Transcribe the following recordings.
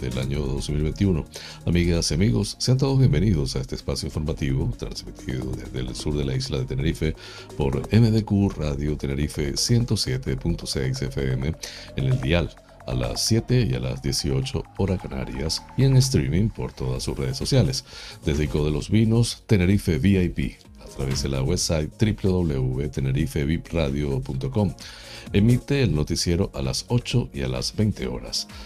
del año 2021. Amigas y amigos, sean todos bienvenidos a este espacio informativo transmitido desde el sur de la isla de Tenerife por MDQ Radio Tenerife 107.6 FM en el dial a las 7 y a las 18 horas canarias y en streaming por todas sus redes sociales. Desde Ico de los Vinos, Tenerife VIP, a través de la website www.tenerifevipradio.com Emite el noticiero a las 8 y a las 20 horas.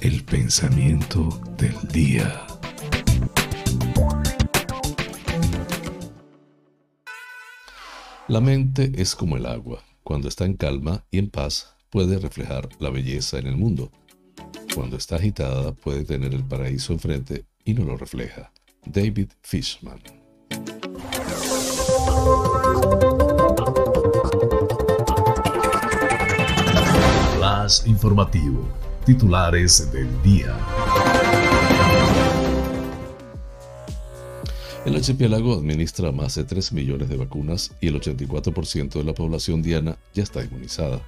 El pensamiento del día. La mente es como el agua. Cuando está en calma y en paz, puede reflejar la belleza en el mundo. Cuando está agitada, puede tener el paraíso enfrente y no lo refleja. David Fishman. Flash informativo titulares del día. El archipiélago administra más de 3 millones de vacunas y el 84% de la población diana ya está inmunizada.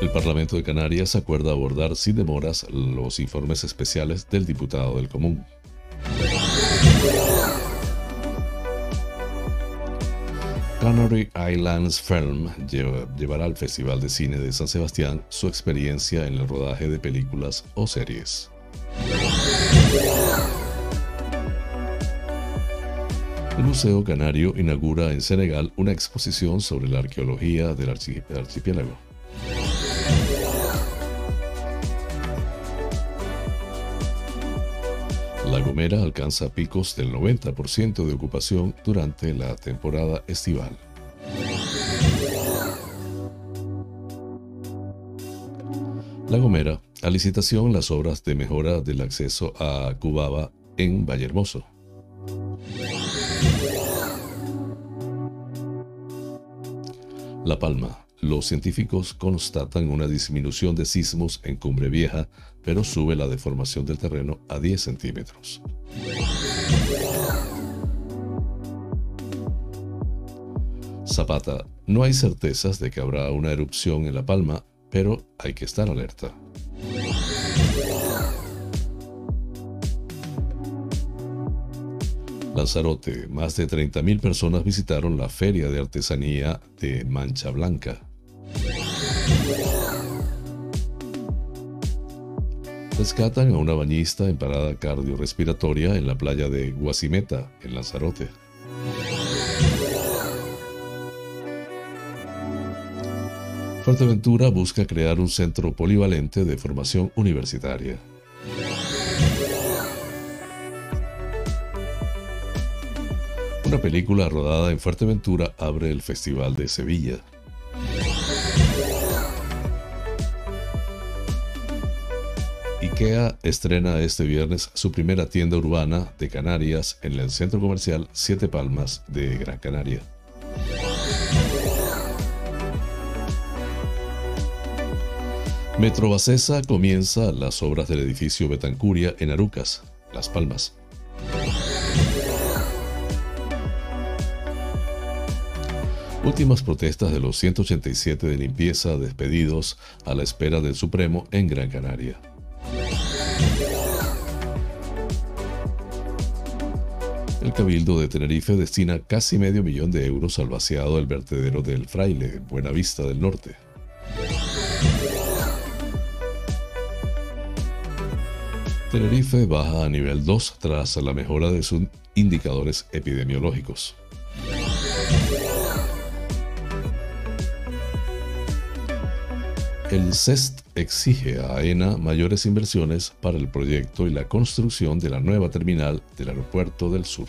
El Parlamento de Canarias acuerda abordar sin demoras los informes especiales del diputado del Común. Canary Islands Film llevará al Festival de Cine de San Sebastián su experiencia en el rodaje de películas o series. El Museo Canario inaugura en Senegal una exposición sobre la arqueología del archipiélago. La Gomera alcanza picos del 90% de ocupación durante la temporada estival. La Gomera, a licitación las obras de mejora del acceso a Cubaba en Vallehermoso. La Palma, los científicos constatan una disminución de sismos en Cumbre Vieja, pero sube la deformación del terreno a 10 centímetros. Zapata, no hay certezas de que habrá una erupción en La Palma, pero hay que estar alerta. Lanzarote, más de 30.000 personas visitaron la feria de artesanía de Mancha Blanca. Rescatan a una bañista en parada cardiorrespiratoria en la playa de Guasimeta, en Lanzarote. Fuerteventura busca crear un centro polivalente de formación universitaria. Una película rodada en Fuerteventura abre el Festival de Sevilla. IKEA estrena este viernes su primera tienda urbana de Canarias en el centro comercial Siete Palmas de Gran Canaria. Metro Bacesa comienza las obras del edificio Betancuria en Arucas, Las Palmas. Últimas protestas de los 187 de limpieza despedidos a la espera del Supremo en Gran Canaria. El Cabildo de Tenerife destina casi medio millón de euros al vaciado del vertedero del Fraile, en Buenavista del Norte. Tenerife baja a nivel 2 tras la mejora de sus indicadores epidemiológicos. El CEST exige a AENA mayores inversiones para el proyecto y la construcción de la nueva terminal del Aeropuerto del Sur.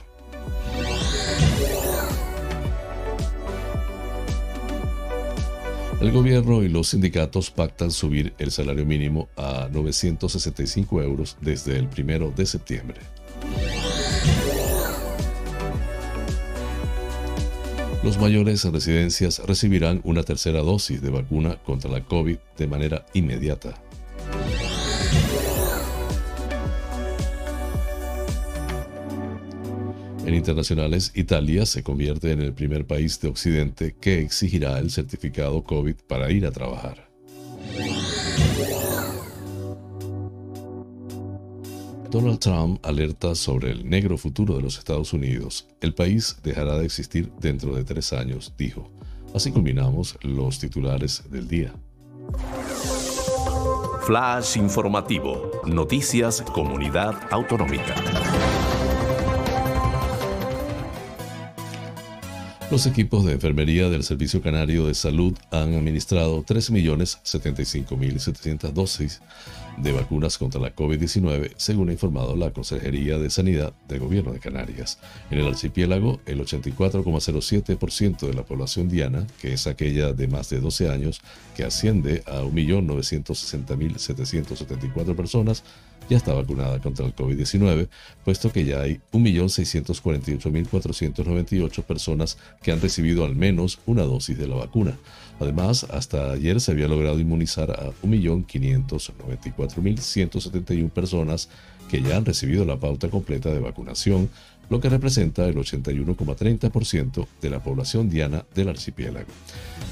El gobierno y los sindicatos pactan subir el salario mínimo a 965 euros desde el 1 de septiembre. Los mayores en residencias recibirán una tercera dosis de vacuna contra la COVID de manera inmediata. En internacionales, Italia se convierte en el primer país de Occidente que exigirá el certificado COVID para ir a trabajar. Donald Trump alerta sobre el negro futuro de los Estados Unidos. El país dejará de existir dentro de tres años, dijo. Así culminamos los titulares del día. Flash informativo. Noticias Comunidad Autonómica. Los equipos de enfermería del Servicio Canario de Salud han administrado 3.075.700 dosis de vacunas contra la COVID-19, según ha informado la Consejería de Sanidad del Gobierno de Canarias. En el archipiélago, el 84,07% de la población diana, que es aquella de más de 12 años, que asciende a 1.960.774 personas, ya está vacunada contra el COVID-19, puesto que ya hay 1.648.498 personas que han recibido al menos una dosis de la vacuna. Además, hasta ayer se había logrado inmunizar a 1.594.171 personas que ya han recibido la pauta completa de vacunación, lo que representa el 81,30% de la población diana del archipiélago.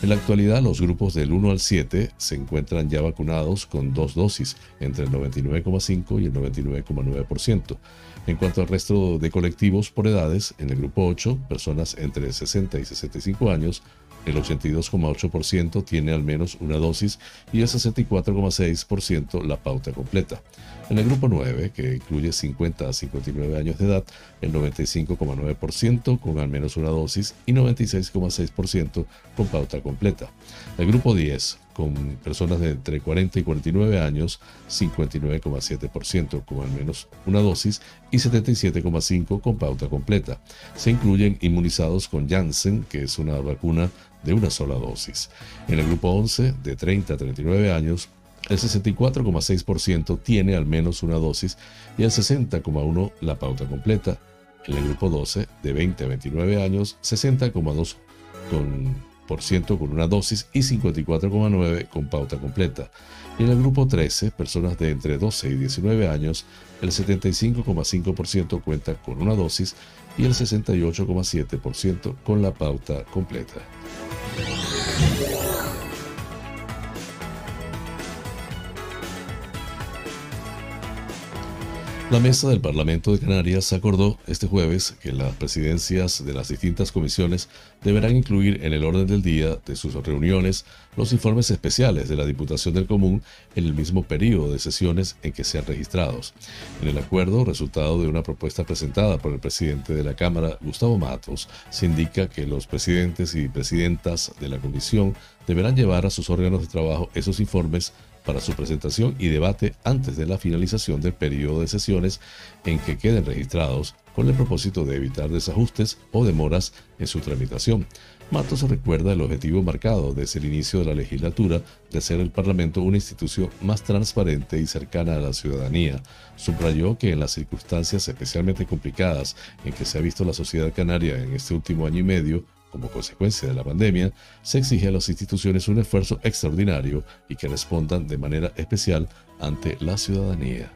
En la actualidad, los grupos del 1 al 7 se encuentran ya vacunados con dos dosis, entre el 99,5 y el 99,9%. En cuanto al resto de colectivos por edades, en el grupo 8, personas entre 60 y 65 años, el 82,8% tiene al menos una dosis y el 64,6% la pauta completa. En el grupo 9, que incluye 50 a 59 años de edad, el 95,9% con al menos una dosis y 96,6% con pauta completa. El grupo 10, con personas de entre 40 y 49 años, 59,7% con al menos una dosis y 77,5% con pauta completa. Se incluyen inmunizados con Janssen, que es una vacuna de una sola dosis. En el grupo 11, de 30 a 39 años, el 64,6% tiene al menos una dosis y el 60,1% la pauta completa. En el grupo 12, de 20 a 29 años, 60,2% con, con una dosis y 54,9% con pauta completa. Y en el grupo 13, personas de entre 12 y 19 años, el 75,5% cuenta con una dosis y el 68,7% con la pauta completa. Yeah. La mesa del Parlamento de Canarias acordó este jueves que las presidencias de las distintas comisiones deberán incluir en el orden del día de sus reuniones los informes especiales de la Diputación del Común en el mismo periodo de sesiones en que sean registrados. En el acuerdo, resultado de una propuesta presentada por el presidente de la Cámara, Gustavo Matos, se indica que los presidentes y presidentas de la comisión deberán llevar a sus órganos de trabajo esos informes para su presentación y debate antes de la finalización del periodo de sesiones en que queden registrados con el propósito de evitar desajustes o demoras en su tramitación. Matos recuerda el objetivo marcado desde el inicio de la legislatura de hacer el Parlamento una institución más transparente y cercana a la ciudadanía. Subrayó que en las circunstancias especialmente complicadas en que se ha visto la sociedad canaria en este último año y medio, como consecuencia de la pandemia, se exige a las instituciones un esfuerzo extraordinario y que respondan de manera especial ante la ciudadanía.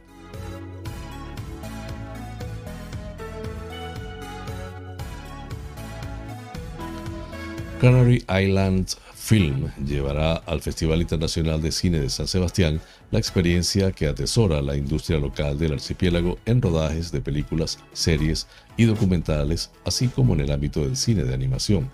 Canary Islands Film llevará al Festival Internacional de Cine de San Sebastián la experiencia que atesora la industria local del archipiélago en rodajes de películas, series y documentales, así como en el ámbito del cine de animación.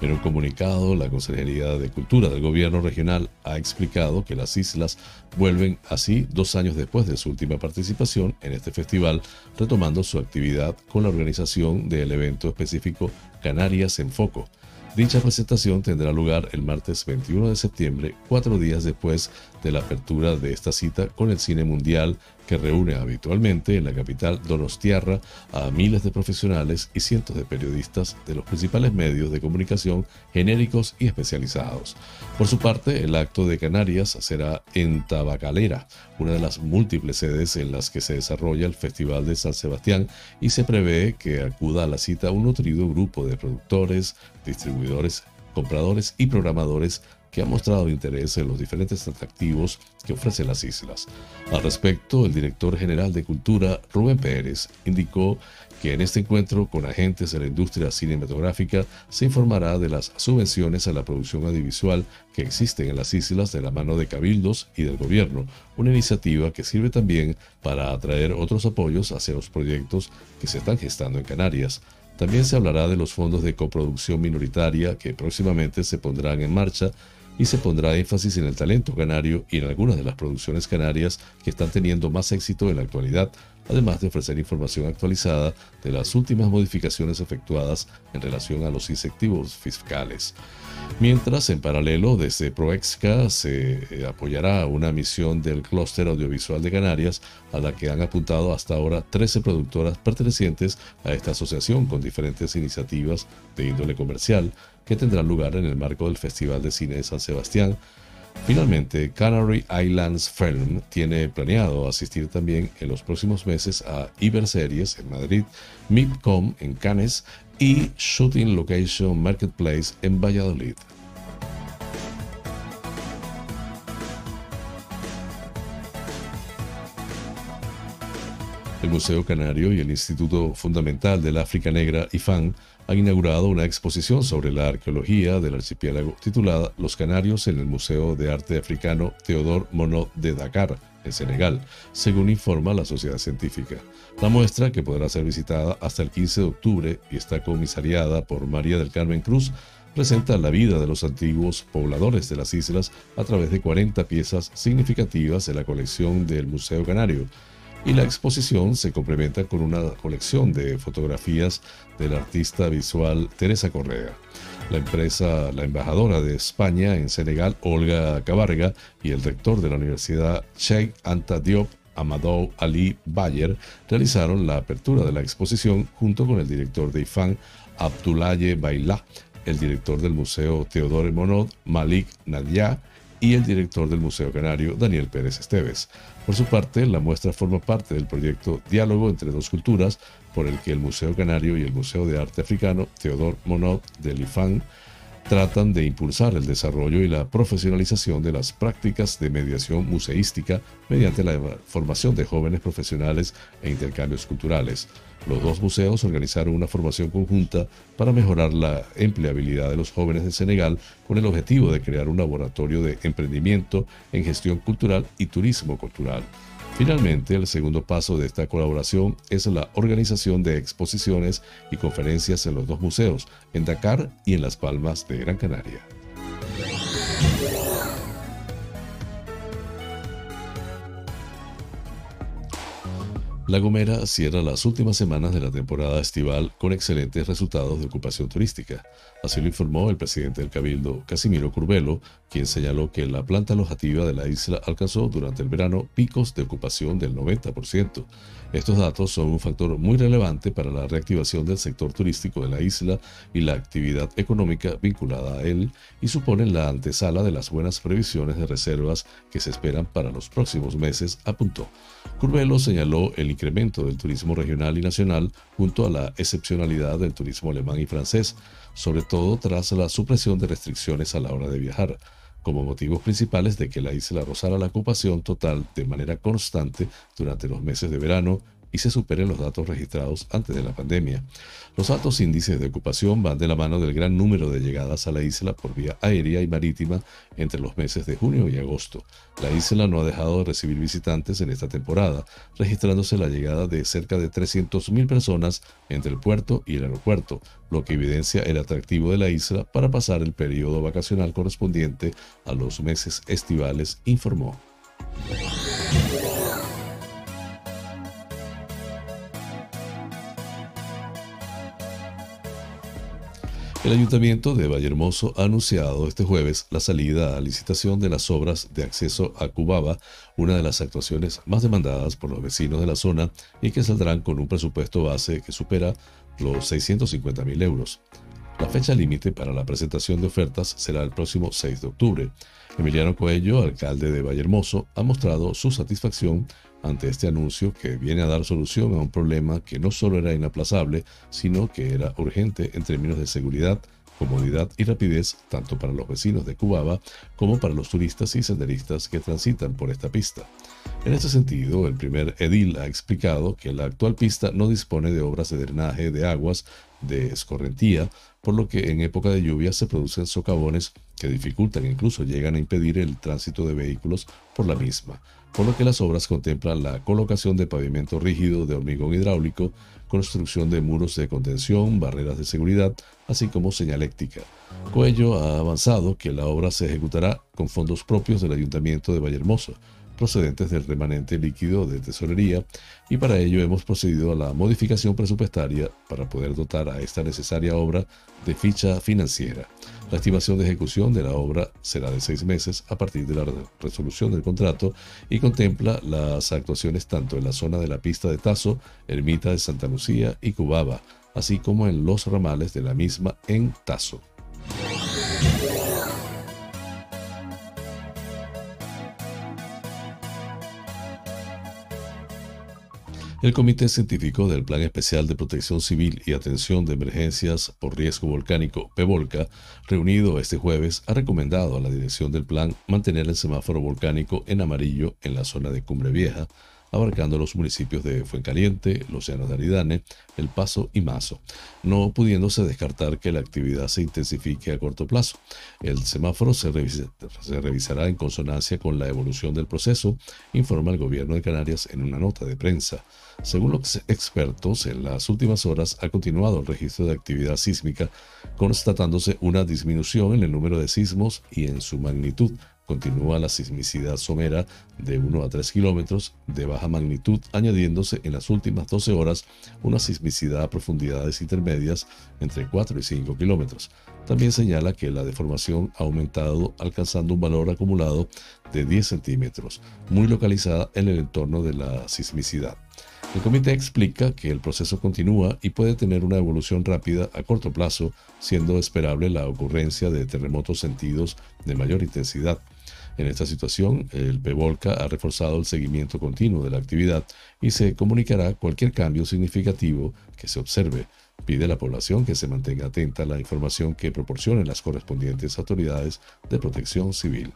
En un comunicado, la Consejería de Cultura del Gobierno Regional ha explicado que las islas vuelven así dos años después de su última participación en este festival, retomando su actividad con la organización del evento específico Canarias en Foco Dicha presentación tendrá lugar el martes 21 de septiembre, cuatro días después de la apertura de esta cita con el cine mundial que reúne habitualmente en la capital Donostiarra a miles de profesionales y cientos de periodistas de los principales medios de comunicación genéricos y especializados. Por su parte, el acto de Canarias será en Tabacalera, una de las múltiples sedes en las que se desarrolla el Festival de San Sebastián y se prevé que acuda a la cita un nutrido grupo de productores, distribuidores, compradores y programadores que ha mostrado interés en los diferentes atractivos que ofrecen las islas. Al respecto, el director general de Cultura, Rubén Pérez, indicó que en este encuentro con agentes de la industria cinematográfica se informará de las subvenciones a la producción audiovisual que existen en las islas de la mano de cabildos y del gobierno, una iniciativa que sirve también para atraer otros apoyos hacia los proyectos que se están gestando en Canarias. También se hablará de los fondos de coproducción minoritaria que próximamente se pondrán en marcha y se pondrá énfasis en el talento canario y en algunas de las producciones canarias que están teniendo más éxito en la actualidad, además de ofrecer información actualizada de las últimas modificaciones efectuadas en relación a los incentivos fiscales. Mientras, en paralelo, desde Proexca se eh, apoyará una misión del Clúster Audiovisual de Canarias, a la que han apuntado hasta ahora 13 productoras pertenecientes a esta asociación con diferentes iniciativas de índole comercial, que tendrán lugar en el marco del Festival de Cine de San Sebastián. Finalmente, Canary Islands Film tiene planeado asistir también en los próximos meses a Iberseries en Madrid, MIPCOM en Cannes y Shooting Location Marketplace en Valladolid. El Museo Canario y el Instituto Fundamental del África Negra, IFAN, han inaugurado una exposición sobre la arqueología del archipiélago titulada Los Canarios en el Museo de Arte Africano Teodor Monod de Dakar, en Senegal, según informa la sociedad científica. La muestra, que podrá ser visitada hasta el 15 de octubre y está comisariada por María del Carmen Cruz, presenta la vida de los antiguos pobladores de las islas a través de 40 piezas significativas de la colección del Museo Canario, y la exposición se complementa con una colección de fotografías del artista visual Teresa Correa. La empresa, la embajadora de España en Senegal, Olga Cabarga, y el rector de la Universidad Sheikh Anta Diop, Amadou Ali Bayer, realizaron la apertura de la exposición junto con el director de IFAN, Abdoulaye Baila, el director del Museo Teodore Monod, Malik Nadia, y el director del Museo Canario, Daniel Pérez Esteves. Por su parte, la muestra forma parte del proyecto Diálogo entre dos culturas, por el que el Museo Canario y el Museo de Arte Africano, Teodor Monod del IFAN, tratan de impulsar el desarrollo y la profesionalización de las prácticas de mediación museística mediante la formación de jóvenes profesionales e intercambios culturales. Los dos museos organizaron una formación conjunta para mejorar la empleabilidad de los jóvenes de Senegal con el objetivo de crear un laboratorio de emprendimiento en gestión cultural y turismo cultural. Finalmente, el segundo paso de esta colaboración es la organización de exposiciones y conferencias en los dos museos, en Dakar y en Las Palmas de Gran Canaria. La Gomera cierra las últimas semanas de la temporada estival con excelentes resultados de ocupación turística. Así lo informó el presidente del Cabildo, Casimiro Curbelo, quien señaló que la planta alojativa de la isla alcanzó durante el verano picos de ocupación del 90%. Estos datos son un factor muy relevante para la reactivación del sector turístico de la isla y la actividad económica vinculada a él y suponen la antesala de las buenas previsiones de reservas que se esperan para los próximos meses, apuntó. Curbelo señaló el incremento del turismo regional y nacional junto a la excepcionalidad del turismo alemán y francés, sobre todo tras la supresión de restricciones a la hora de viajar, como motivos principales de que la isla rozara la ocupación total de manera constante durante los meses de verano y se superen los datos registrados antes de la pandemia. Los altos índices de ocupación van de la mano del gran número de llegadas a la isla por vía aérea y marítima entre los meses de junio y agosto. La isla no ha dejado de recibir visitantes en esta temporada, registrándose la llegada de cerca de 300.000 personas entre el puerto y el aeropuerto, lo que evidencia el atractivo de la isla para pasar el periodo vacacional correspondiente a los meses estivales, informó. El Ayuntamiento de Vallehermoso ha anunciado este jueves la salida a licitación de las obras de acceso a Cubaba, una de las actuaciones más demandadas por los vecinos de la zona y que saldrán con un presupuesto base que supera los 650 mil euros. La fecha límite para la presentación de ofertas será el próximo 6 de octubre. Emiliano Coello, alcalde de Vallehermoso, ha mostrado su satisfacción ante este anuncio que viene a dar solución a un problema que no solo era inaplazable, sino que era urgente en términos de seguridad, comodidad y rapidez tanto para los vecinos de Cubaba como para los turistas y senderistas que transitan por esta pista. En este sentido, el primer edil ha explicado que la actual pista no dispone de obras de drenaje de aguas de escorrentía, por lo que en época de lluvia se producen socavones que dificultan e incluso llegan a impedir el tránsito de vehículos por la misma por lo que las obras contemplan la colocación de pavimento rígido de hormigón hidráulico, construcción de muros de contención, barreras de seguridad, así como señaléctica. Coello ha avanzado que la obra se ejecutará con fondos propios del Ayuntamiento de Vallehermoso, procedentes del remanente líquido de tesorería, y para ello hemos procedido a la modificación presupuestaria para poder dotar a esta necesaria obra de ficha financiera. La estimación de ejecución de la obra será de seis meses a partir de la resolución del contrato y contempla las actuaciones tanto en la zona de la pista de Tazo, Ermita de Santa Lucía y Cubaba, así como en los ramales de la misma en Tazo. El Comité Científico del Plan Especial de Protección Civil y Atención de Emergencias por Riesgo Volcánico, PEVOLCA, reunido este jueves, ha recomendado a la dirección del plan mantener el semáforo volcánico en amarillo en la zona de Cumbre Vieja, abarcando los municipios de Fuencaliente, Llanos de Aridane, El Paso y Mazo, no pudiéndose descartar que la actividad se intensifique a corto plazo. El semáforo se, se, revisará en consonancia con la evolución del proceso, informa el gobierno de Canarias en una nota de prensa. Según los expertos, en las últimas horas ha continuado el registro de actividad sísmica, constatándose una disminución en el número de sismos y en su magnitud, Continúa la sismicidad somera de 1 a 3 kilómetros de baja magnitud, añadiéndose en las últimas 12 horas una sismicidad a profundidades intermedias entre 4 y 5 kilómetros. También señala que la deformación ha aumentado alcanzando un valor acumulado de 10 centímetros, muy localizada en el entorno de la sismicidad. El comité explica que el proceso continúa y puede tener una evolución rápida a corto plazo, siendo esperable la ocurrencia de terremotos sentidos de mayor intensidad. En esta situación, el PEVOLCA ha reforzado el seguimiento continuo de la actividad y se comunicará cualquier cambio significativo que se observe. Pide a la población que se mantenga atenta a la información que proporcionen las correspondientes autoridades de protección civil.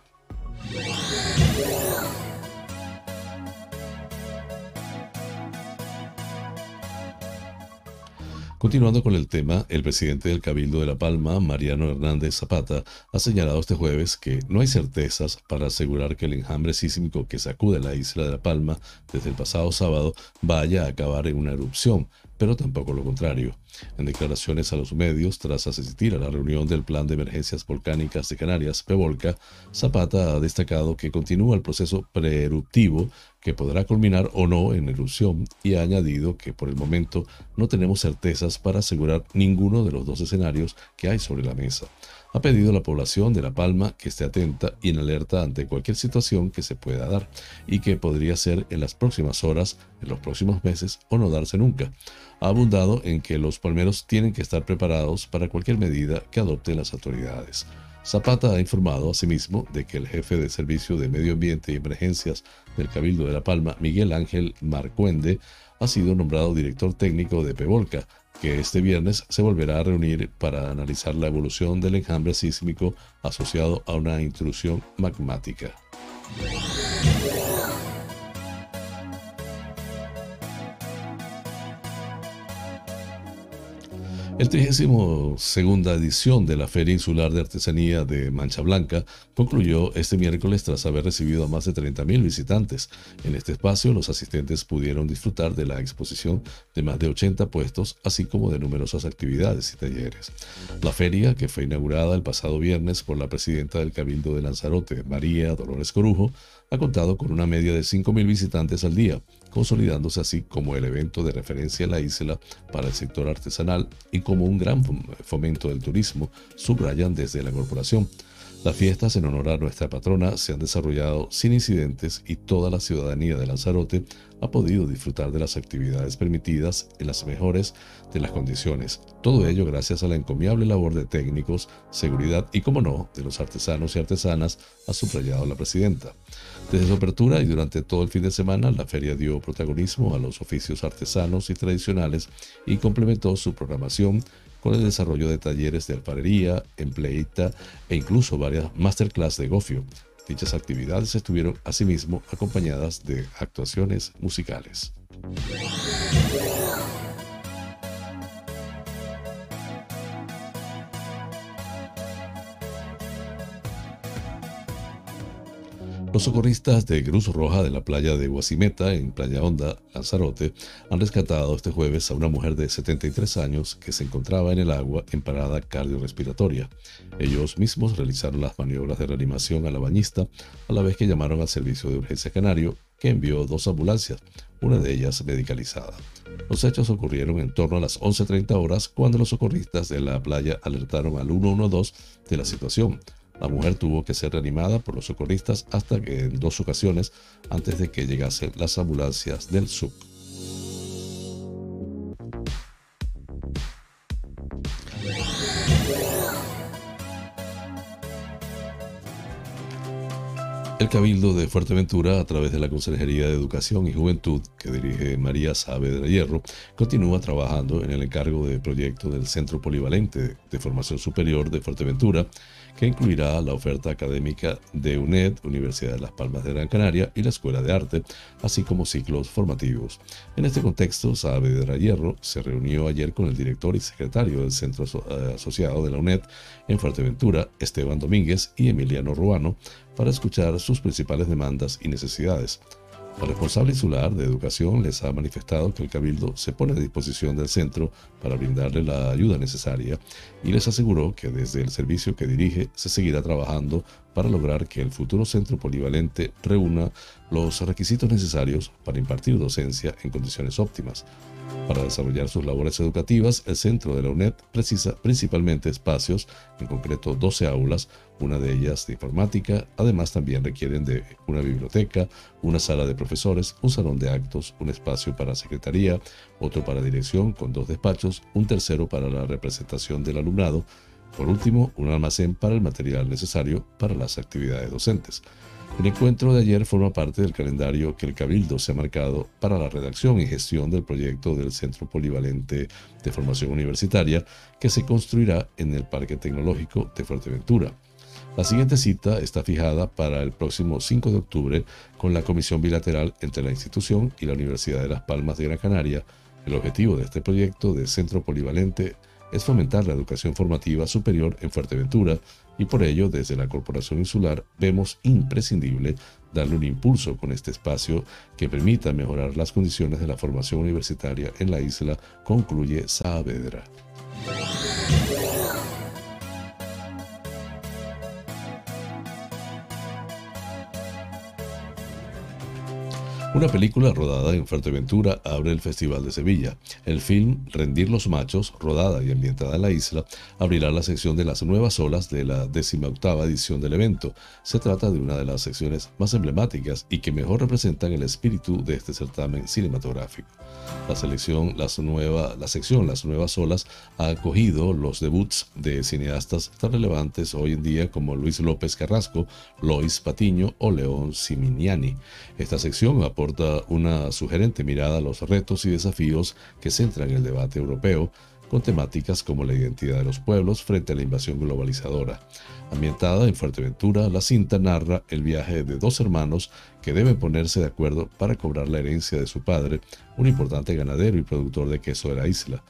Continuando con el tema, el presidente del Cabildo de La Palma, Mariano Hernández Zapata, ha señalado este jueves que no hay certezas para asegurar que el enjambre sísmico que sacude la isla de La Palma desde el pasado sábado vaya a acabar en una erupción, pero tampoco lo contrario. En declaraciones a los medios, tras asistir a la reunión del Plan de Emergencias Volcánicas de Canarias, PEVOLCA, Zapata ha destacado que continúa el proceso preeruptivo que podrá culminar o no en erupción y ha añadido que por el momento no tenemos certezas para asegurar ninguno de los dos escenarios que hay sobre la mesa ha pedido a la población de La Palma que esté atenta y en alerta ante cualquier situación que se pueda dar y que podría ser en las próximas horas, en los próximos meses o no darse nunca. Ha abundado en que los palmeros tienen que estar preparados para cualquier medida que adopten las autoridades. Zapata ha informado asimismo de que el jefe de Servicio de Medio Ambiente y Emergencias del Cabildo de La Palma, Miguel Ángel Marcuende, ha sido nombrado director técnico de Pevolca, que este viernes se volverá a reunir para analizar la evolución del enjambre sísmico asociado a una intrusión magmática. El 32 edición de la Feria Insular de Artesanía de Mancha Blanca concluyó este miércoles tras haber recibido a más de 30.000 visitantes. En este espacio, los asistentes pudieron disfrutar de la exposición de más de 80 puestos, así como de numerosas actividades y talleres. La feria, que fue inaugurada el pasado viernes por la presidenta del Cabildo de Lanzarote, María Dolores Corujo, ha contado con una media de 5.000 visitantes al día, consolidándose así como el evento de referencia en la isla para el sector artesanal y como un gran fomento del turismo, subrayan desde la corporación. Las fiestas en honor a nuestra patrona se han desarrollado sin incidentes y toda la ciudadanía de Lanzarote ha podido disfrutar de las actividades permitidas en las mejores de las condiciones. Todo ello gracias a la encomiable labor de técnicos, seguridad y, como no, de los artesanos y artesanas, ha subrayado la presidenta. Desde su apertura y durante todo el fin de semana, la feria dio protagonismo a los oficios artesanos y tradicionales y complementó su programación con el desarrollo de talleres de alfarería, empleita e incluso varias masterclass de gofio. Dichas actividades estuvieron asimismo acompañadas de actuaciones musicales. Los socorristas de Cruz Roja de la playa de Guasimeta, en Playa Honda, Lanzarote, han rescatado este jueves a una mujer de 73 años que se encontraba en el agua en parada cardiorrespiratoria. Ellos mismos realizaron las maniobras de reanimación a la bañista, a la vez que llamaron al servicio de urgencia canario, que envió dos ambulancias, una de ellas medicalizada. Los hechos ocurrieron en torno a las 11.30 horas cuando los socorristas de la playa alertaron al 112 de la situación. La mujer tuvo que ser reanimada por los socorristas hasta que en dos ocasiones antes de que llegasen las ambulancias del SUC. El Cabildo de Fuerteventura, a través de la Consejería de Educación y Juventud que dirige María Saavedra Hierro, continúa trabajando en el encargo de proyecto del Centro Polivalente de Formación Superior de Fuerteventura, que incluirá la oferta académica de UNED, Universidad de Las Palmas de Gran Canaria y la Escuela de Arte, así como ciclos formativos. En este contexto, Saavedra Hierro se reunió ayer con el director y secretario del Centro eh, Asociado de la UNED en Fuerteventura, Esteban Domínguez y Emiliano Ruano, para escuchar sus principales demandas y necesidades. La responsable insular de educación les ha manifestado que el Cabildo se pone a disposición del centro para brindarle la ayuda necesaria y les aseguró que desde el servicio que dirige se seguirá trabajando para lograr que el futuro centro polivalente reúna los requisitos necesarios para impartir docencia en condiciones óptimas. Para desarrollar sus labores educativas, el centro de la UNED precisa principalmente espacios, en concreto 12 aulas, una de ellas de informática, además también requieren de una biblioteca, una sala de profesores, un salón de actos, un espacio para secretaría, otro para dirección con dos despachos, un tercero para la representación del alumnado, por último, un almacén para el material necesario para las actividades docentes. El encuentro de ayer forma parte del calendario que el Cabildo se ha marcado para la redacción y gestión del proyecto del Centro Polivalente de Formación Universitaria que se construirá en el Parque Tecnológico de Fuerteventura. La siguiente cita está fijada para el próximo 5 de octubre con la comisión bilateral entre la institución y la Universidad de Las Palmas de Gran Canaria. El objetivo de este proyecto de centro polivalente es fomentar la educación formativa superior en Fuerteventura y por ello desde la Corporación Insular vemos imprescindible darle un impulso con este espacio que permita mejorar las condiciones de la formación universitaria en la isla, concluye Saavedra. Una película rodada en Fuerteventura abre el Festival de Sevilla. El film Rendir los Machos, rodada y ambientada en la isla, abrirá la sección de las nuevas olas de la 18 edición del evento. Se trata de una de las secciones más emblemáticas y que mejor representan el espíritu de este certamen cinematográfico. La, selección, las nueva, la sección Las Nuevas Olas ha acogido los debuts de cineastas tan relevantes hoy en día como Luis López Carrasco, Lois Patiño o León Siminiani. Esta sección aporta una sugerente mirada a los retos y desafíos que centran el debate europeo, con temáticas como la identidad de los pueblos frente a la invasión globalizadora. Ambientada en Fuerteventura, la cinta narra el viaje de dos hermanos que deben ponerse de acuerdo para cobrar la herencia de su padre, un importante ganadero y productor de queso de la isla.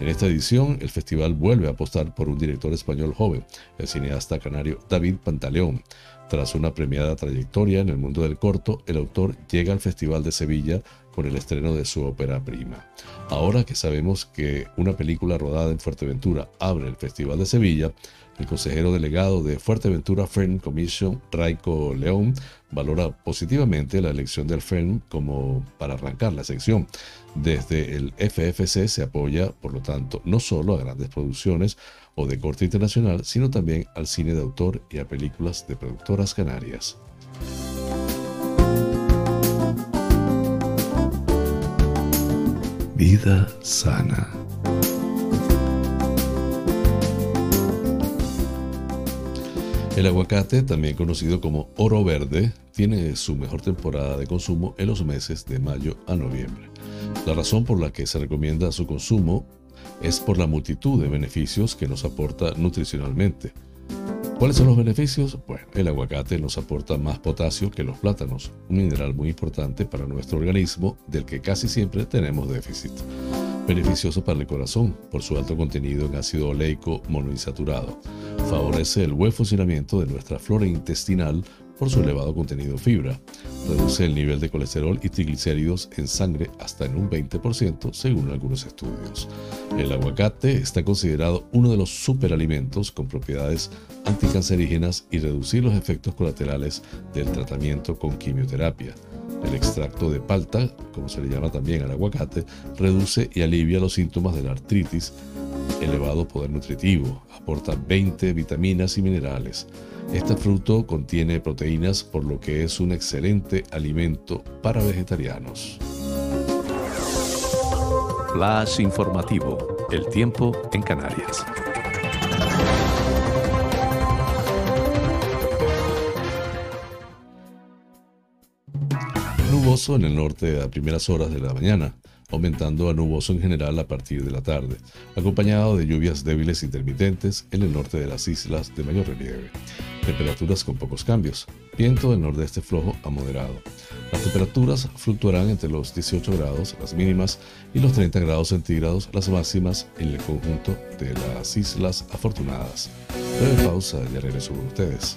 En esta edición, el festival vuelve a apostar por un director español joven, el cineasta canario David Pantaleón. Tras una premiada trayectoria en el mundo del corto, el autor llega al Festival de Sevilla con el estreno de su ópera prima. Ahora que sabemos que una película rodada en Fuerteventura abre el Festival de Sevilla, el consejero delegado de Fuerteventura Film Commission, Raico León, valora positivamente la elección del film como para arrancar la sección. Desde el FFC se apoya, por lo tanto, no solo a grandes producciones o de corte internacional, sino también al cine de autor y a películas de productoras canarias. Vida sana. El aguacate, también conocido como oro verde, tiene su mejor temporada de consumo en los meses de mayo a noviembre. La razón por la que se recomienda su consumo es por la multitud de beneficios que nos aporta nutricionalmente. ¿Cuáles son los beneficios? Bueno, el aguacate nos aporta más potasio que los plátanos, un mineral muy importante para nuestro organismo del que casi siempre tenemos déficit. Beneficioso para el corazón por su alto contenido en ácido oleico monoinsaturado. Favorece el buen funcionamiento de nuestra flora intestinal por su elevado contenido en fibra. Reduce el nivel de colesterol y triglicéridos en sangre hasta en un 20% según algunos estudios. El aguacate está considerado uno de los superalimentos con propiedades anticancerígenas y reducir los efectos colaterales del tratamiento con quimioterapia. El extracto de palta, como se le llama también al aguacate, reduce y alivia los síntomas de la artritis, elevado poder nutritivo, aporta 20 vitaminas y minerales. Este fruto contiene proteínas por lo que es un excelente alimento para vegetarianos. Flash informativo, el tiempo en Canarias. Nuboso en el norte a primeras horas de la mañana, aumentando a nuboso en general a partir de la tarde, acompañado de lluvias débiles intermitentes en el norte de las islas de mayor relieve. Temperaturas con pocos cambios, viento del nordeste flojo a moderado. Las temperaturas fluctuarán entre los 18 grados, las mínimas, y los 30 grados centígrados, las máximas, en el conjunto de las Islas Afortunadas. Breve pausa y regreso con ustedes.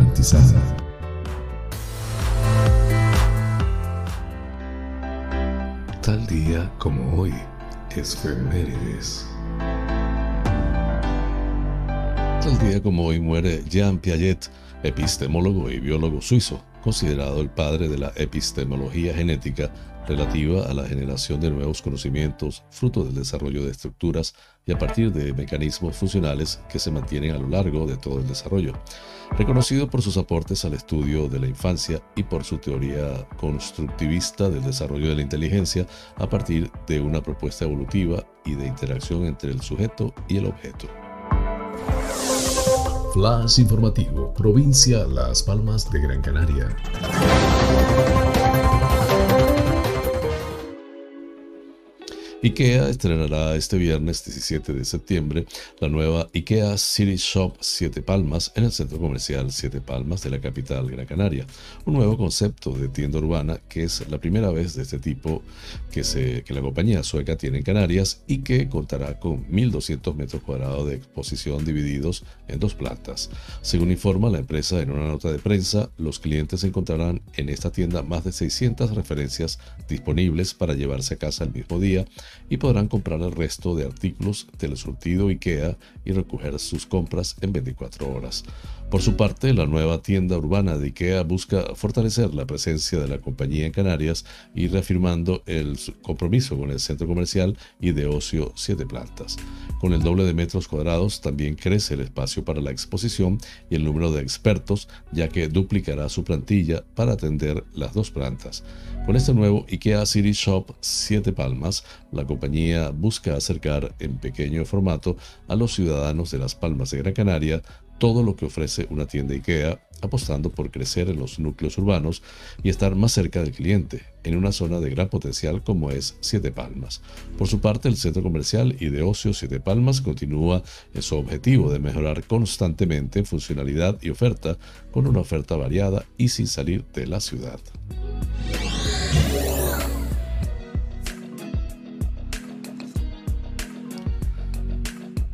Tal día como hoy, Esfemérides. Tal día como hoy muere Jean Piaget, epistemólogo y biólogo suizo, considerado el padre de la epistemología genética relativa a la generación de nuevos conocimientos fruto del desarrollo de estructuras y a partir de mecanismos funcionales que se mantienen a lo largo de todo el desarrollo. Reconocido por sus aportes al estudio de la infancia y por su teoría constructivista del desarrollo de la inteligencia a partir de una propuesta evolutiva y de interacción entre el sujeto y el objeto. Flash informativo, provincia Las Palmas de Gran Canaria. IKEA estrenará este viernes 17 de septiembre la nueva IKEA City Shop Siete Palmas en el centro comercial Siete Palmas de la capital Gran Canaria. Un nuevo concepto de tienda urbana que es la primera vez de este tipo que, se, que la compañía sueca tiene en Canarias y que contará con 1.200 metros cuadrados de exposición divididos en dos plantas. Según informa la empresa en una nota de prensa, los clientes encontrarán en esta tienda más de 600 referencias disponibles para llevarse a casa el mismo día y podrán comprar el resto de artículos del surtido IKEA y recoger sus compras en 24 horas. Por su parte, la nueva tienda urbana de IKEA busca fortalecer la presencia de la compañía en Canarias y reafirmando el compromiso con el centro comercial y de ocio siete plantas. Con el doble de metros cuadrados también crece el espacio para la exposición y el número de expertos, ya que duplicará su plantilla para atender las dos plantas. Con este nuevo IKEA City Shop Siete Palmas, la compañía busca acercar en pequeño formato a los ciudadanos de Las Palmas de Gran Canaria todo lo que ofrece una tienda IKEA, apostando por crecer en los núcleos urbanos y estar más cerca del cliente, en una zona de gran potencial como es Siete Palmas. Por su parte, el centro comercial y de ocio Siete Palmas continúa en su objetivo de mejorar constantemente funcionalidad y oferta con una oferta variada y sin salir de la ciudad.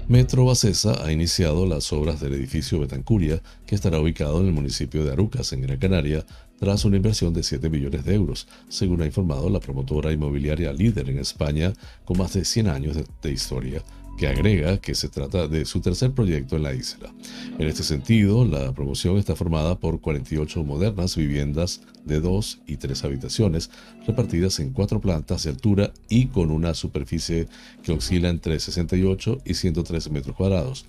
Metro Bacesa ha iniciado las obras del edificio Betancuria, que estará ubicado en el municipio de Arucas, en Gran Canaria, tras una inversión de 7 millones de euros, según ha informado la promotora inmobiliaria líder en España con más de 100 años de, historia que agrega que se trata de su tercer proyecto en la isla. En este sentido, la promoción está formada por 48 modernas viviendas de dos y tres habitaciones, repartidas en cuatro plantas de altura y con una superficie que oscila entre 68 y 103 metros cuadrados.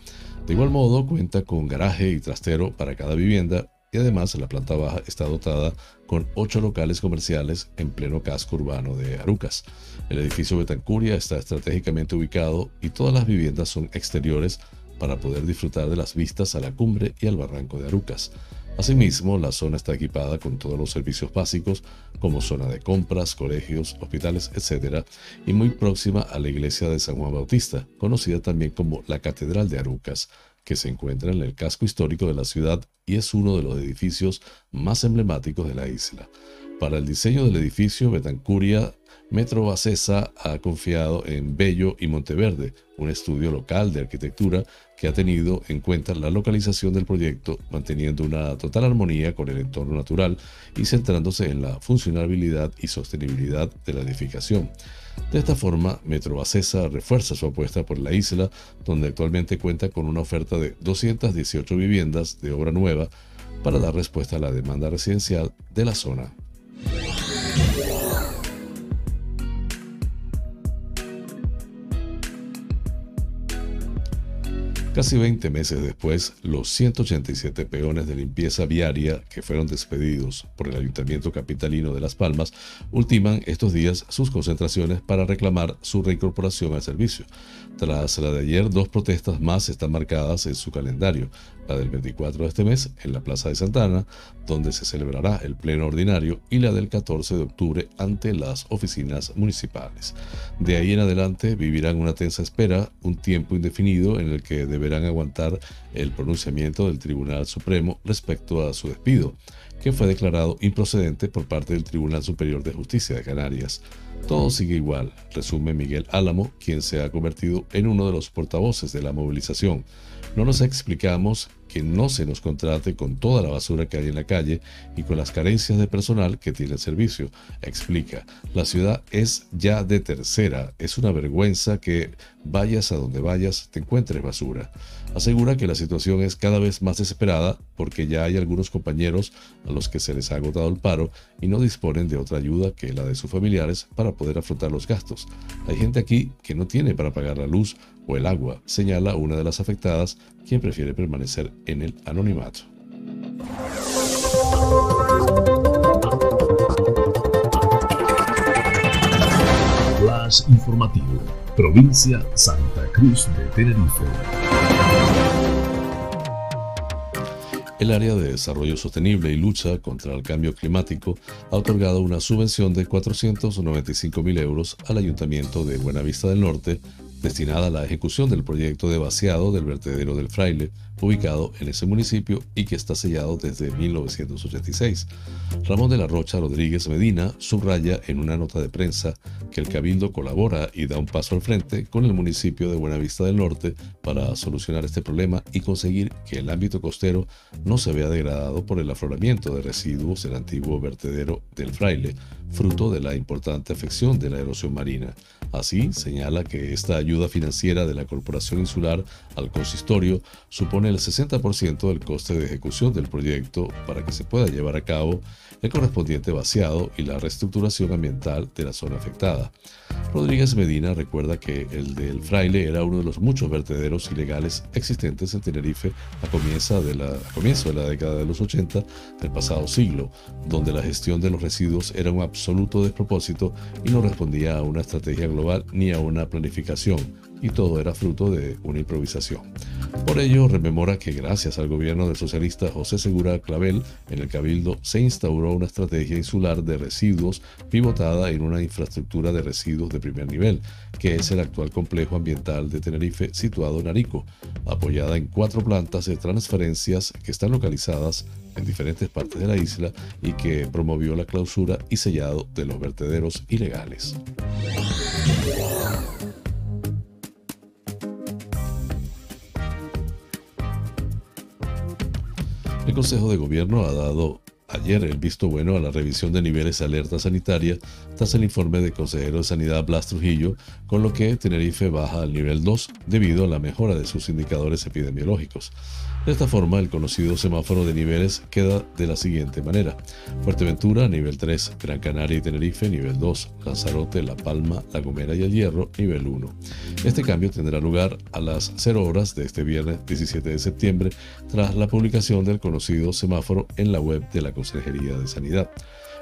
De igual modo, cuenta con garaje y trastero para cada vivienda y además la planta baja está dotada con ocho locales comerciales en pleno casco urbano de Arucas. El edificio Betancuria está estratégicamente ubicado y todas las viviendas son exteriores para poder disfrutar de las vistas a la cumbre y al barranco de Arucas. Asimismo, la zona está equipada con todos los servicios básicos como zona de compras, colegios, hospitales, etc. y muy próxima a la iglesia de San Juan Bautista, conocida también como la Catedral de Arucas, que se encuentra en el casco histórico de la ciudad y es uno de los edificios más emblemáticos de la isla. Para el diseño del edificio, Betancuria Metro Bacesa ha confiado en Bello y Monteverde, un estudio local de arquitectura que ha tenido en cuenta la localización del proyecto, manteniendo una total armonía con el entorno natural y centrándose en la funcionalidad y sostenibilidad de la edificación. De esta forma, Metro Bacesa refuerza su apuesta por la isla, donde actualmente cuenta con una oferta de 218 viviendas de obra nueva para dar respuesta a la demanda residencial de la zona. Casi 20 meses después, los 187 peones de limpieza viaria que fueron despedidos por el Ayuntamiento Capitalino de Las Palmas ultiman estos días sus concentraciones para reclamar su reincorporación al servicio. Tras la de ayer, dos protestas más están marcadas en su calendario la del 24 de este mes en la Plaza de Santana, donde se celebrará el pleno ordinario, y la del 14 de octubre ante las oficinas municipales. De ahí en adelante vivirán una tensa espera, un tiempo indefinido en el que deberán aguantar el pronunciamiento del Tribunal Supremo respecto a su despido. que fue declarado improcedente por parte del Tribunal Superior de Justicia de Canarias. Todo sigue igual, resume Miguel Álamo, quien se ha convertido en uno de los portavoces de la movilización. No nos explicamos que no se nos contrate con toda la basura que hay en la calle y con las carencias de personal que tiene el servicio. Explica, la ciudad es ya de tercera, es una vergüenza que vayas a donde vayas te encuentres basura. Asegura que la situación es cada vez más desesperada porque ya hay algunos compañeros a los que se les ha agotado el paro y no disponen de otra ayuda que la de sus familiares para poder afrontar los gastos. Hay gente aquí que no tiene para pagar la luz o el agua, señala una de las afectadas, quien prefiere permanecer en el anonimato. Flash informativo, provincia Santa Cruz de Tenerife. El área de desarrollo sostenible y lucha contra el cambio climático ha otorgado una subvención de 495 mil euros al Ayuntamiento de Buenavista del Norte destinada a la ejecución del proyecto de vaciado del vertedero del Fraile, ubicado en ese municipio y que está sellado desde 1986. Ramón de la Rocha Rodríguez Medina subraya en una nota de prensa que el Cabildo colabora y da un paso al frente con el municipio de Buenavista del Norte para solucionar este problema y conseguir que el ámbito costero no se vea degradado por el afloramiento de residuos del antiguo vertedero del Fraile, fruto de la importante afección de la erosión marina. Así, señala que esta ayuda financiera de la Corporación Insular al consistorio supone el 60% del coste de ejecución del proyecto para que se pueda llevar a cabo el correspondiente vaciado y la reestructuración ambiental de la zona afectada. Rodríguez Medina recuerda que el del Fraile era uno de los muchos vertederos ilegales existentes en Tenerife a, comienzo de la, comienzo de la década de los 80 del pasado siglo, donde la gestión de los residuos era un absoluto despropósito y no respondía a una estrategia global ni a una planificación, y todo era fruto de una improvisación. Por ello, rememora que gracias al gobierno del socialista José Segura Clavel, en el Cabildo se instauró una estrategia insular de residuos pivotada en una infraestructura de residuos de primer nivel, que es el actual complejo ambiental de Tenerife situado en Arico, apoyada en cuatro plantas de transferencias que están localizadas en diferentes partes de la isla y que promovió la clausura y sellado de los vertederos ilegales. El Consejo de Gobierno ha dado ayer el visto bueno a la revisión de niveles de alerta sanitaria tras el informe del consejero de Sanidad Blas Trujillo, con lo que Tenerife baja al nivel 2 debido a la mejora de sus indicadores epidemiológicos. De esta forma, el conocido semáforo de niveles queda de la siguiente manera. Fuerteventura, nivel 3, Gran Canaria y Tenerife, nivel 2, Lanzarote, La Palma, La Gomera y El Hierro, nivel 1. Este cambio tendrá lugar a las 0 horas de este viernes 17 de septiembre, tras la publicación del conocido semáforo en la web de la Consejería de Sanidad.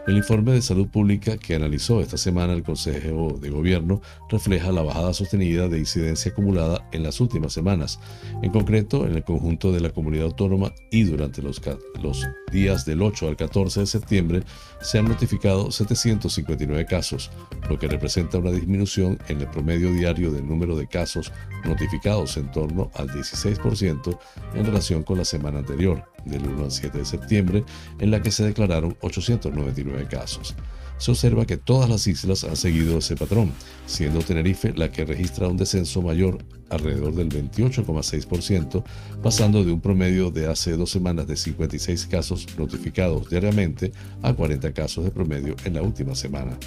El informe de salud pública que analizó esta semana el Consejo de Gobierno refleja la bajada sostenida de incidencia acumulada en las últimas semanas, en concreto en el conjunto de la comunidad autónoma y durante los, los días del 8 al 14 de septiembre se han notificado 759 casos, lo que representa una disminución en el promedio diario del número de casos notificados en torno al 16% en relación con la semana anterior, del 1 al 7 de septiembre, en la que se declararon 899 casos se observa que todas las islas han seguido ese patrón, siendo Tenerife la que registra un descenso mayor alrededor del 28,6%, pasando de un promedio de hace dos semanas de 56 casos notificados diariamente a 40 casos de promedio en la última semana.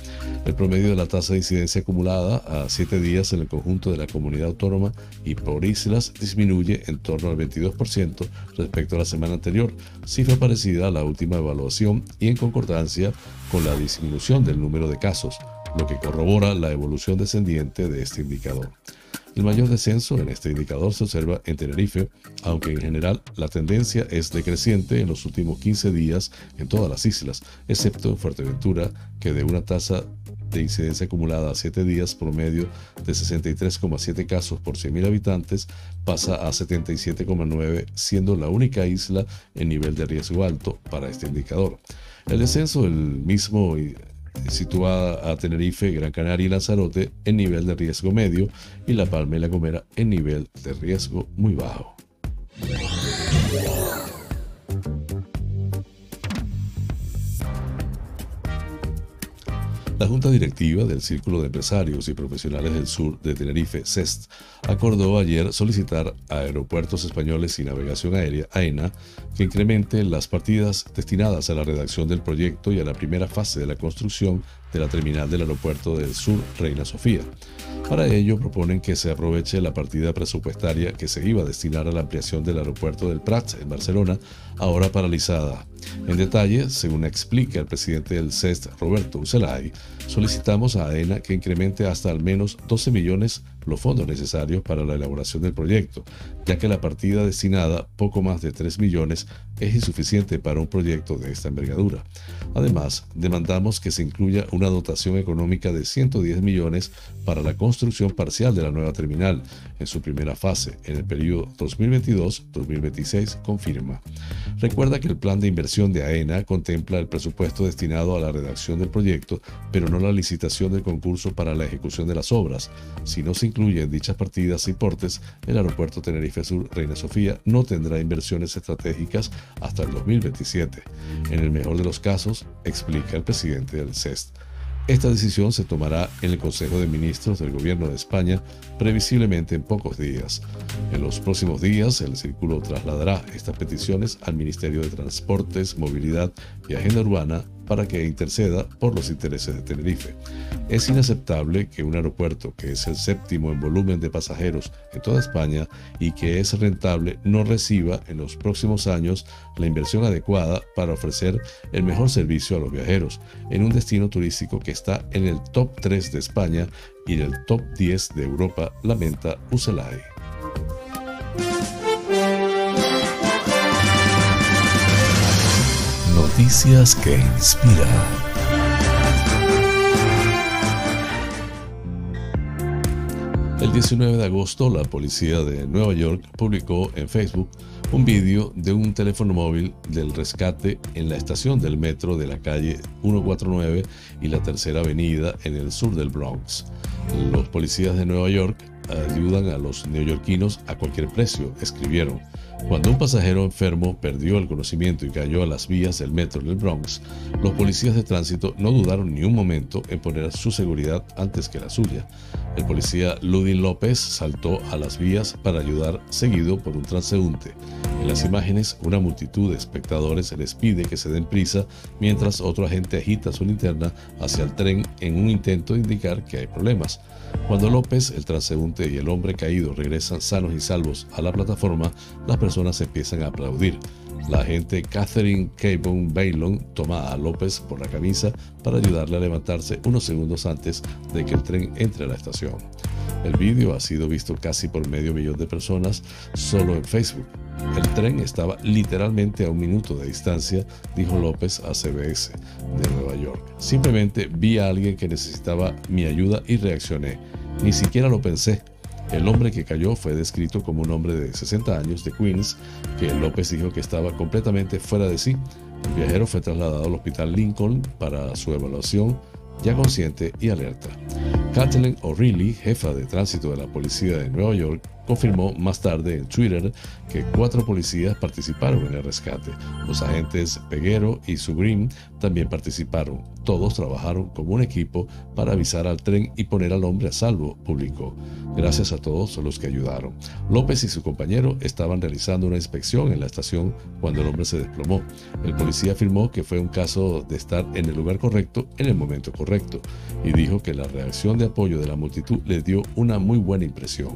El promedio de la tasa de incidencia acumulada a 7 días en el conjunto de la comunidad autónoma y por islas disminuye en torno al 22% respecto a la semana anterior, cifra parecida a la última evaluación y en concordancia con la disminución del número de casos, lo que corrobora la evolución descendiente de este indicador. El mayor descenso en este indicador se observa en Tenerife, aunque en general la tendencia es decreciente en los últimos 15 días en todas las islas, excepto en Fuerteventura, que de una tasa de incidencia acumulada a 7 días promedio de 63,7 casos por 100.000 habitantes pasa a 77,9, siendo la única isla en nivel de riesgo alto para este indicador. El descenso del mismo situada a Tenerife, Gran Canaria y Lanzarote en nivel de riesgo medio y La Palma y La Gomera en nivel de riesgo muy bajo. La Junta Directiva del Círculo de Empresarios y Profesionales del Sur de Tenerife, CEST, acordó ayer solicitar a Aeropuertos Españoles y Navegación Aérea, AENA, que incremente las partidas destinadas a la redacción del proyecto y a la primera fase de la construcción de la terminal del Aeropuerto del Sur Reina Sofía. Para ello proponen que se aproveche la partida presupuestaria que se iba a destinar a la ampliación del aeropuerto del Prat en Barcelona, ahora paralizada. En detalle, según explica el presidente del CEST, Roberto Ucelay, solicitamos a AENA que incremente hasta al menos 12 millones los fondos necesarios para la elaboración del proyecto, ya que la partida destinada, poco más de 3 millones, es insuficiente para un proyecto de esta envergadura. Además, demandamos que se incluya una dotación económica de 110 millones para la construcción parcial de la nueva terminal en su primera fase en el periodo 2022-2026, confirma. Recuerda que el plan de inversión de AENA contempla el presupuesto destinado a la redacción del proyecto, pero no la licitación del concurso para la ejecución de las obras. Si no se incluyen dichas partidas y portes, el aeropuerto Tenerife Sur Reina Sofía no tendrá inversiones estratégicas hasta el 2027. En el mejor de los casos, explica el presidente del CEST. Esta decisión se tomará en el Consejo de Ministros del Gobierno de España previsiblemente en pocos días. En los próximos días, el Círculo trasladará estas peticiones al Ministerio de Transportes, Movilidad y Agenda Urbana para que interceda por los intereses de Tenerife. Es inaceptable que un aeropuerto que es el séptimo en volumen de pasajeros en toda España y que es rentable no reciba en los próximos años la inversión adecuada para ofrecer el mejor servicio a los viajeros en un destino turístico que está en el top 3 de España y en el top 10 de Europa, lamenta Ucelay. Noticias que inspiran. El 19 de agosto, la policía de Nueva York publicó en Facebook un vídeo de un teléfono móvil del rescate en la estación del metro de la calle 149 y la Tercera Avenida en el sur del Bronx. Los policías de Nueva York ayudan a los neoyorquinos a cualquier precio, escribieron. Cuando un pasajero enfermo perdió el conocimiento y cayó a las vías del metro del Bronx, los policías de tránsito no dudaron ni un momento en poner su seguridad antes que la suya. El policía Ludin López saltó a las vías para ayudar, seguido por un transeúnte. En las imágenes, una multitud de espectadores les pide que se den prisa mientras otro agente agita su linterna hacia el tren en un intento de indicar que hay problemas. Cuando López, el transeúnte y el hombre caído regresan sanos y salvos a la plataforma, las personas empiezan a aplaudir. La agente Catherine Cabon Bailon toma a López por la camisa para ayudarle a levantarse unos segundos antes de que el tren entre a la estación. El vídeo ha sido visto casi por medio millón de personas solo en Facebook. El tren estaba literalmente a un minuto de distancia, dijo López a CBS de Nueva York. Simplemente vi a alguien que necesitaba mi ayuda y reaccioné. Ni siquiera lo pensé. El hombre que cayó fue descrito como un hombre de 60 años de Queens, que López dijo que estaba completamente fuera de sí. El viajero fue trasladado al hospital Lincoln para su evaluación, ya consciente y alerta. Kathleen O'Reilly, jefa de tránsito de la policía de Nueva York, confirmó más tarde en Twitter que cuatro policías participaron en el rescate. Los agentes Peguero y Subrim también participaron. Todos trabajaron como un equipo para avisar al tren y poner al hombre a salvo, publicó. Gracias a todos los que ayudaron. López y su compañero estaban realizando una inspección en la estación cuando el hombre se desplomó. El policía afirmó que fue un caso de estar en el lugar correcto en el momento correcto y dijo que la reacción de apoyo de la multitud le dio una muy buena impresión.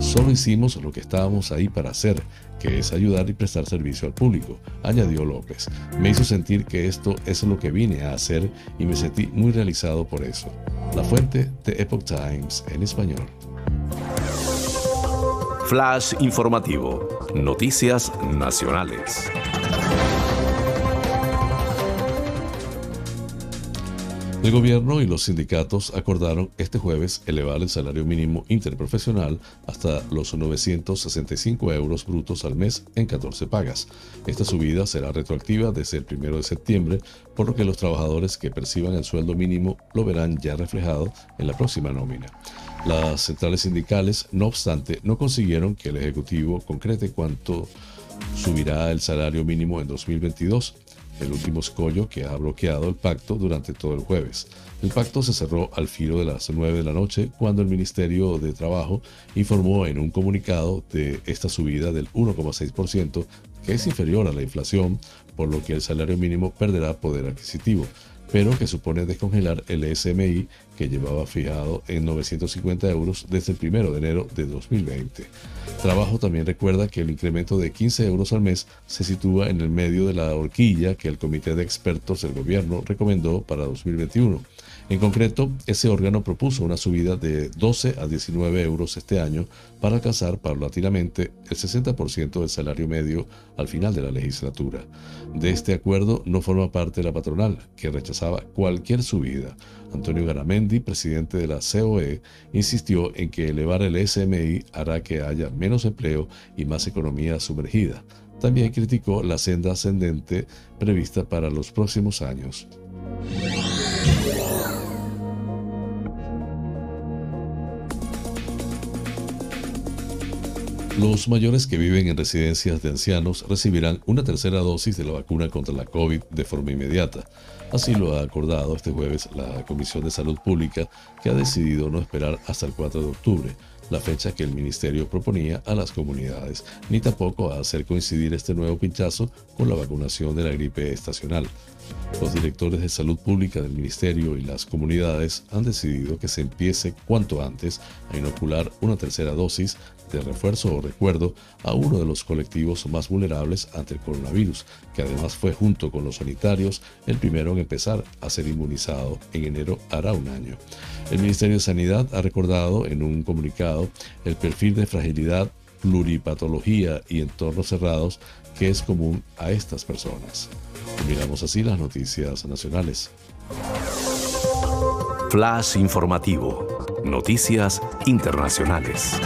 Solo hicimos lo que estábamos ahí para hacer, que es ayudar y prestar servicio al público, añadió López. Me hizo sentir que esto es lo que vine a hacer y me sentí muy realizado por eso. La fuente de Epoch Times en español. Flash informativo. Noticias nacionales. El gobierno y los sindicatos acordaron este jueves elevar el salario mínimo interprofesional hasta los 965 euros brutos al mes en 14 pagas. Esta subida será retroactiva desde el 1 de septiembre, por lo que los trabajadores que perciban el sueldo mínimo lo verán ya reflejado en la próxima nómina. Las centrales sindicales, no obstante, no consiguieron que el Ejecutivo concrete cuánto subirá el salario mínimo en 2022 el último escollo que ha bloqueado el pacto durante todo el jueves. El pacto se cerró al filo de las 9 de la noche cuando el Ministerio de Trabajo informó en un comunicado de esta subida del 1,6%, que es inferior a la inflación, por lo que el salario mínimo perderá poder adquisitivo pero que supone descongelar el SMI que llevaba fijado en 950 euros desde el 1 de enero de 2020. Trabajo también recuerda que el incremento de 15 euros al mes se sitúa en el medio de la horquilla que el Comité de Expertos del Gobierno recomendó para 2021 en concreto, ese órgano propuso una subida de 12 a 19 euros este año para alcanzar paulatinamente el 60% del salario medio al final de la legislatura. De este acuerdo no forma parte la patronal, que rechazaba cualquier subida. Antonio Garamendi, presidente de la COE, insistió en que elevar el SMI hará que haya menos empleo y más economía sumergida. También criticó la senda ascendente prevista para los próximos años. Los mayores que viven en residencias de ancianos recibirán una tercera dosis de la vacuna contra la COVID de forma inmediata. Así lo ha acordado este jueves la Comisión de Salud Pública, que ha decidido no esperar hasta el 4 de octubre, la fecha que el ministerio proponía a las comunidades, ni tampoco hacer coincidir este nuevo pinchazo con la vacunación de la gripe estacional. Los directores de salud pública del ministerio y las comunidades han decidido que se empiece cuanto antes a inocular una tercera dosis de refuerzo o recuerdo a uno de los colectivos más vulnerables ante el coronavirus, que además fue junto con los sanitarios el primero en empezar a ser inmunizado en enero hará un año. El Ministerio de Sanidad ha recordado en un comunicado el perfil de fragilidad, pluripatología y entornos cerrados que es común a estas personas. miramos así las noticias nacionales. Flash informativo. Noticias internacionales.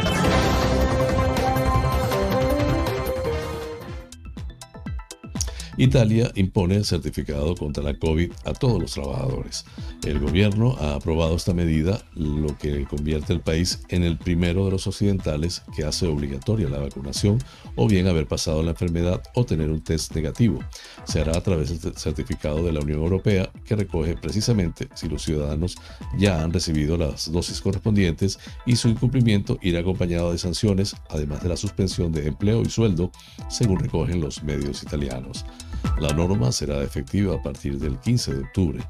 Italia impone el certificado contra la COVID a todos los trabajadores. El gobierno ha aprobado esta medida, lo que convierte al país en el primero de los occidentales que hace obligatoria la vacunación o bien haber pasado la enfermedad o tener un test negativo. Se hará a través del certificado de la Unión Europea que recoge precisamente si los ciudadanos ya han recibido las dosis correspondientes y su incumplimiento irá acompañado de sanciones, además de la suspensión de empleo y sueldo, según recogen los medios italianos. La norma será efectiva a partir del 15 de octubre.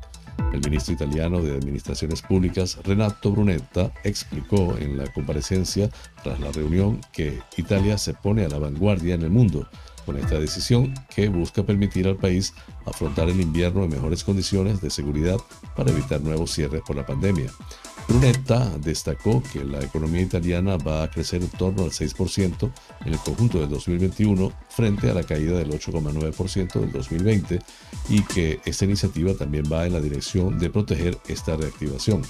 El ministro italiano de Administraciones Públicas, Renato Brunetta, explicó en la comparecencia tras la reunión que Italia se pone a la vanguardia en el mundo con esta decisión que busca permitir al país afrontar el invierno en mejores condiciones de seguridad para evitar nuevos cierres por la pandemia. Brunetta destacó que la economía italiana va a crecer en torno al 6% en el conjunto del 2021 frente a la caída del 8,9% del 2020 y que esta iniciativa también va en la dirección de proteger esta reactivación.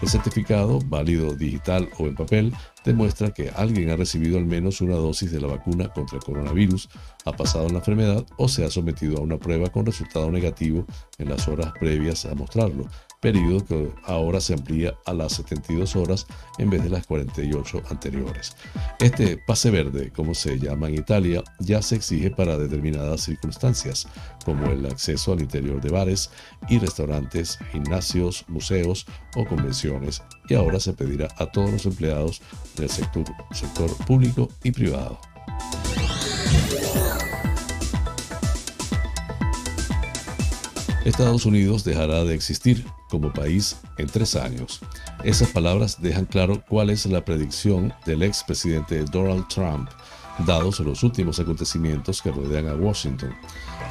El certificado, válido digital o en papel, demuestra que alguien ha recibido al menos una dosis de la vacuna contra el coronavirus, ha pasado la enfermedad o se ha sometido a una prueba con resultado negativo en las horas previas a mostrarlo, periodo que ahora se amplía a las 72 horas en vez de las 48 anteriores. Este pase verde, como se llama en Italia, ya se exige para determinadas circunstancias, como el acceso al interior de bares y restaurantes, gimnasios, museos o convenciones, y ahora se pedirá a todos los empleados del sector, sector público y privado. Estados Unidos dejará de existir como país en tres años. Esas palabras dejan claro cuál es la predicción del expresidente Donald Trump, dados los últimos acontecimientos que rodean a Washington.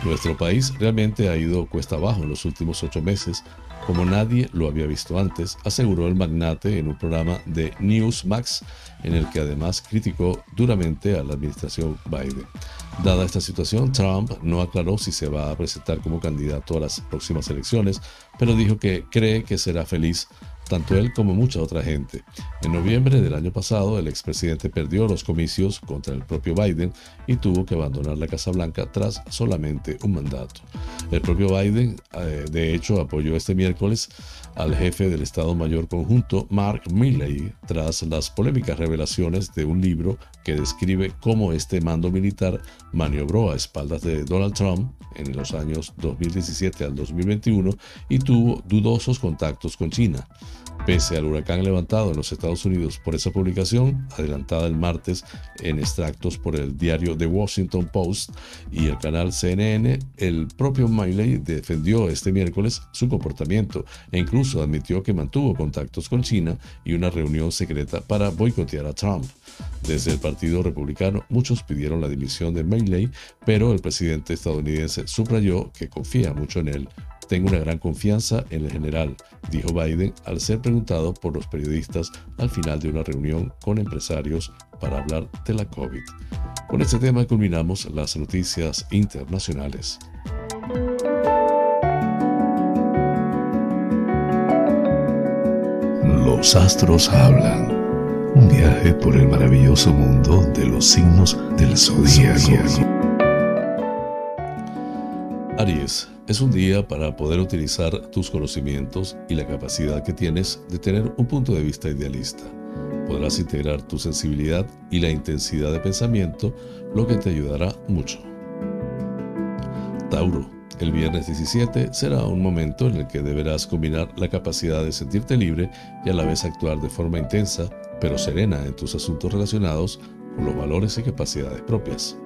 Nuestro país realmente ha ido cuesta abajo en los últimos ocho meses, como nadie lo había visto antes, aseguró el magnate en un programa de Newsmax, en el que además criticó duramente a la administración Biden. Dada esta situación, Trump no aclaró si se va a presentar como candidato a las próximas elecciones, pero dijo que cree que será feliz tanto él como mucha otra gente. En noviembre del año pasado, el expresidente perdió los comicios contra el propio Biden y tuvo que abandonar la Casa Blanca tras solamente un mandato. El propio Biden, eh, de hecho, apoyó este miércoles al jefe del Estado Mayor Conjunto, Mark Milley, tras las polémicas revelaciones de un libro que describe cómo este mando militar maniobró a espaldas de Donald Trump en los años 2017 al 2021 y tuvo dudosos contactos con China. Pese al huracán levantado en los Estados Unidos por esa publicación, adelantada el martes en extractos por el diario The Washington Post y el canal CNN, el propio Miley defendió este miércoles su comportamiento e incluso admitió que mantuvo contactos con China y una reunión secreta para boicotear a Trump. Desde el Partido Republicano, muchos pidieron la dimisión de Miley, pero el presidente estadounidense subrayó que confía mucho en él tengo una gran confianza en el general, dijo Biden al ser preguntado por los periodistas al final de una reunión con empresarios para hablar de la COVID. Con este tema culminamos las noticias internacionales. Los astros hablan. Un viaje por el maravilloso mundo de los signos del zodiaco. Aries es un día para poder utilizar tus conocimientos y la capacidad que tienes de tener un punto de vista idealista. Podrás integrar tu sensibilidad y la intensidad de pensamiento, lo que te ayudará mucho. Tauro, el viernes 17 será un momento en el que deberás combinar la capacidad de sentirte libre y a la vez actuar de forma intensa, pero serena en tus asuntos relacionados con los valores y capacidades propias.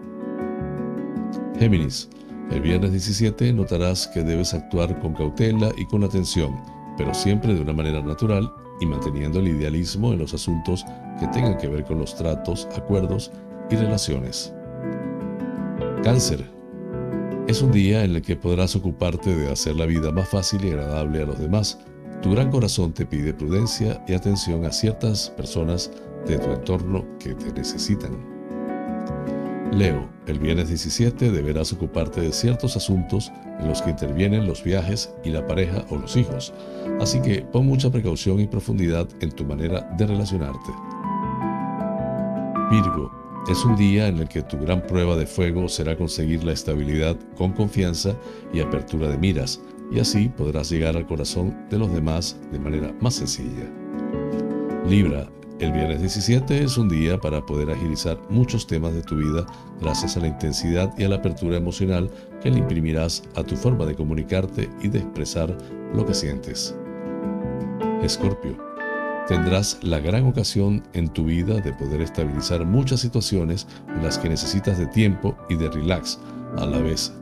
Géminis, el viernes 17 notarás que debes actuar con cautela y con atención, pero siempre de una manera natural y manteniendo el idealismo en los asuntos que tengan que ver con los tratos, acuerdos y relaciones. Cáncer. Es un día en el que podrás ocuparte de hacer la vida más fácil y agradable a los demás. Tu gran corazón te pide prudencia y atención a ciertas personas de tu entorno que te necesitan. Leo, el viernes 17 deberás ocuparte de ciertos asuntos en los que intervienen los viajes y la pareja o los hijos, así que pon mucha precaución y profundidad en tu manera de relacionarte. Virgo, es un día en el que tu gran prueba de fuego será conseguir la estabilidad con confianza y apertura de miras, y así podrás llegar al corazón de los demás de manera más sencilla. Libra, el viernes 17 es un día para poder agilizar muchos temas de tu vida gracias a la intensidad y a la apertura emocional que le imprimirás a tu forma de comunicarte y de expresar lo que sientes. Escorpio, tendrás la gran ocasión en tu vida de poder estabilizar muchas situaciones en las que necesitas de tiempo y de relax a la vez.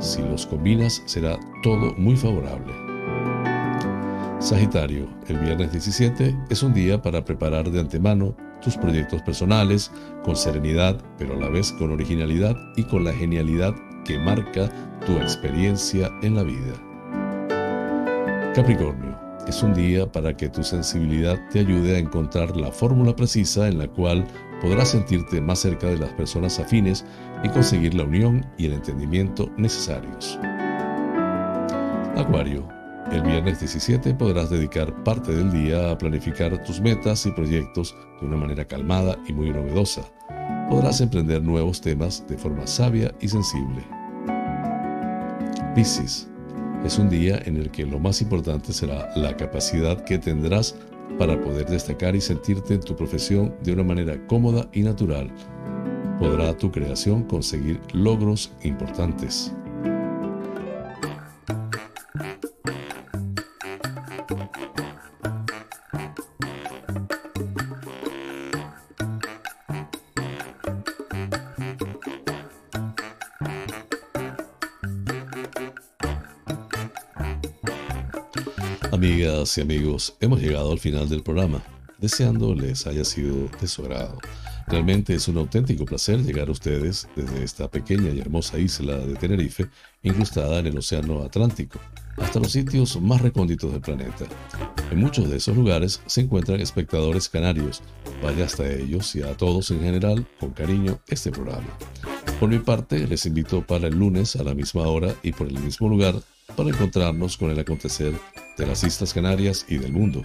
Si los combinas será todo muy favorable. Sagitario, el viernes 17 es un día para preparar de antemano tus proyectos personales con serenidad, pero a la vez con originalidad y con la genialidad que marca tu experiencia en la vida. Capricornio, es un día para que tu sensibilidad te ayude a encontrar la fórmula precisa en la cual podrás sentirte más cerca de las personas afines y conseguir la unión y el entendimiento necesarios. Acuario, el viernes 17 podrás dedicar parte del día a planificar tus metas y proyectos de una manera calmada y muy novedosa. Podrás emprender nuevos temas de forma sabia y sensible. Piscis. Es un día en el que lo más importante será la capacidad que tendrás para poder destacar y sentirte en tu profesión de una manera cómoda y natural. Podrá tu creación conseguir logros importantes. Amigas y amigos, hemos llegado al final del programa, deseando les haya sido de su agrado. Realmente es un auténtico placer llegar a ustedes desde esta pequeña y hermosa isla de Tenerife, incrustada en el Océano Atlántico, hasta los sitios más recónditos del planeta. En muchos de esos lugares se encuentran espectadores canarios. Vaya hasta ellos y a todos en general con cariño este programa. Por mi parte, les invito para el lunes a la misma hora y por el mismo lugar para encontrarnos con el acontecer de las Islas Canarias y del mundo.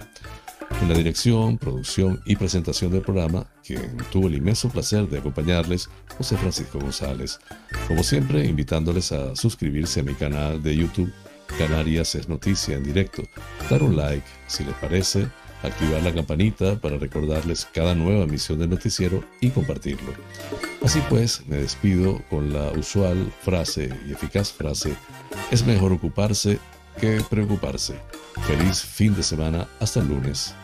En la dirección, producción y presentación del programa, quien tuvo el inmenso placer de acompañarles, José Francisco González. Como siempre, invitándoles a suscribirse a mi canal de YouTube, Canarias es Noticia en directo, dar un like si les parece, activar la campanita para recordarles cada nueva emisión del noticiero y compartirlo. Así pues, me despido con la usual frase y eficaz frase, es mejor ocuparse que preocuparse. Feliz fin de semana, hasta el lunes.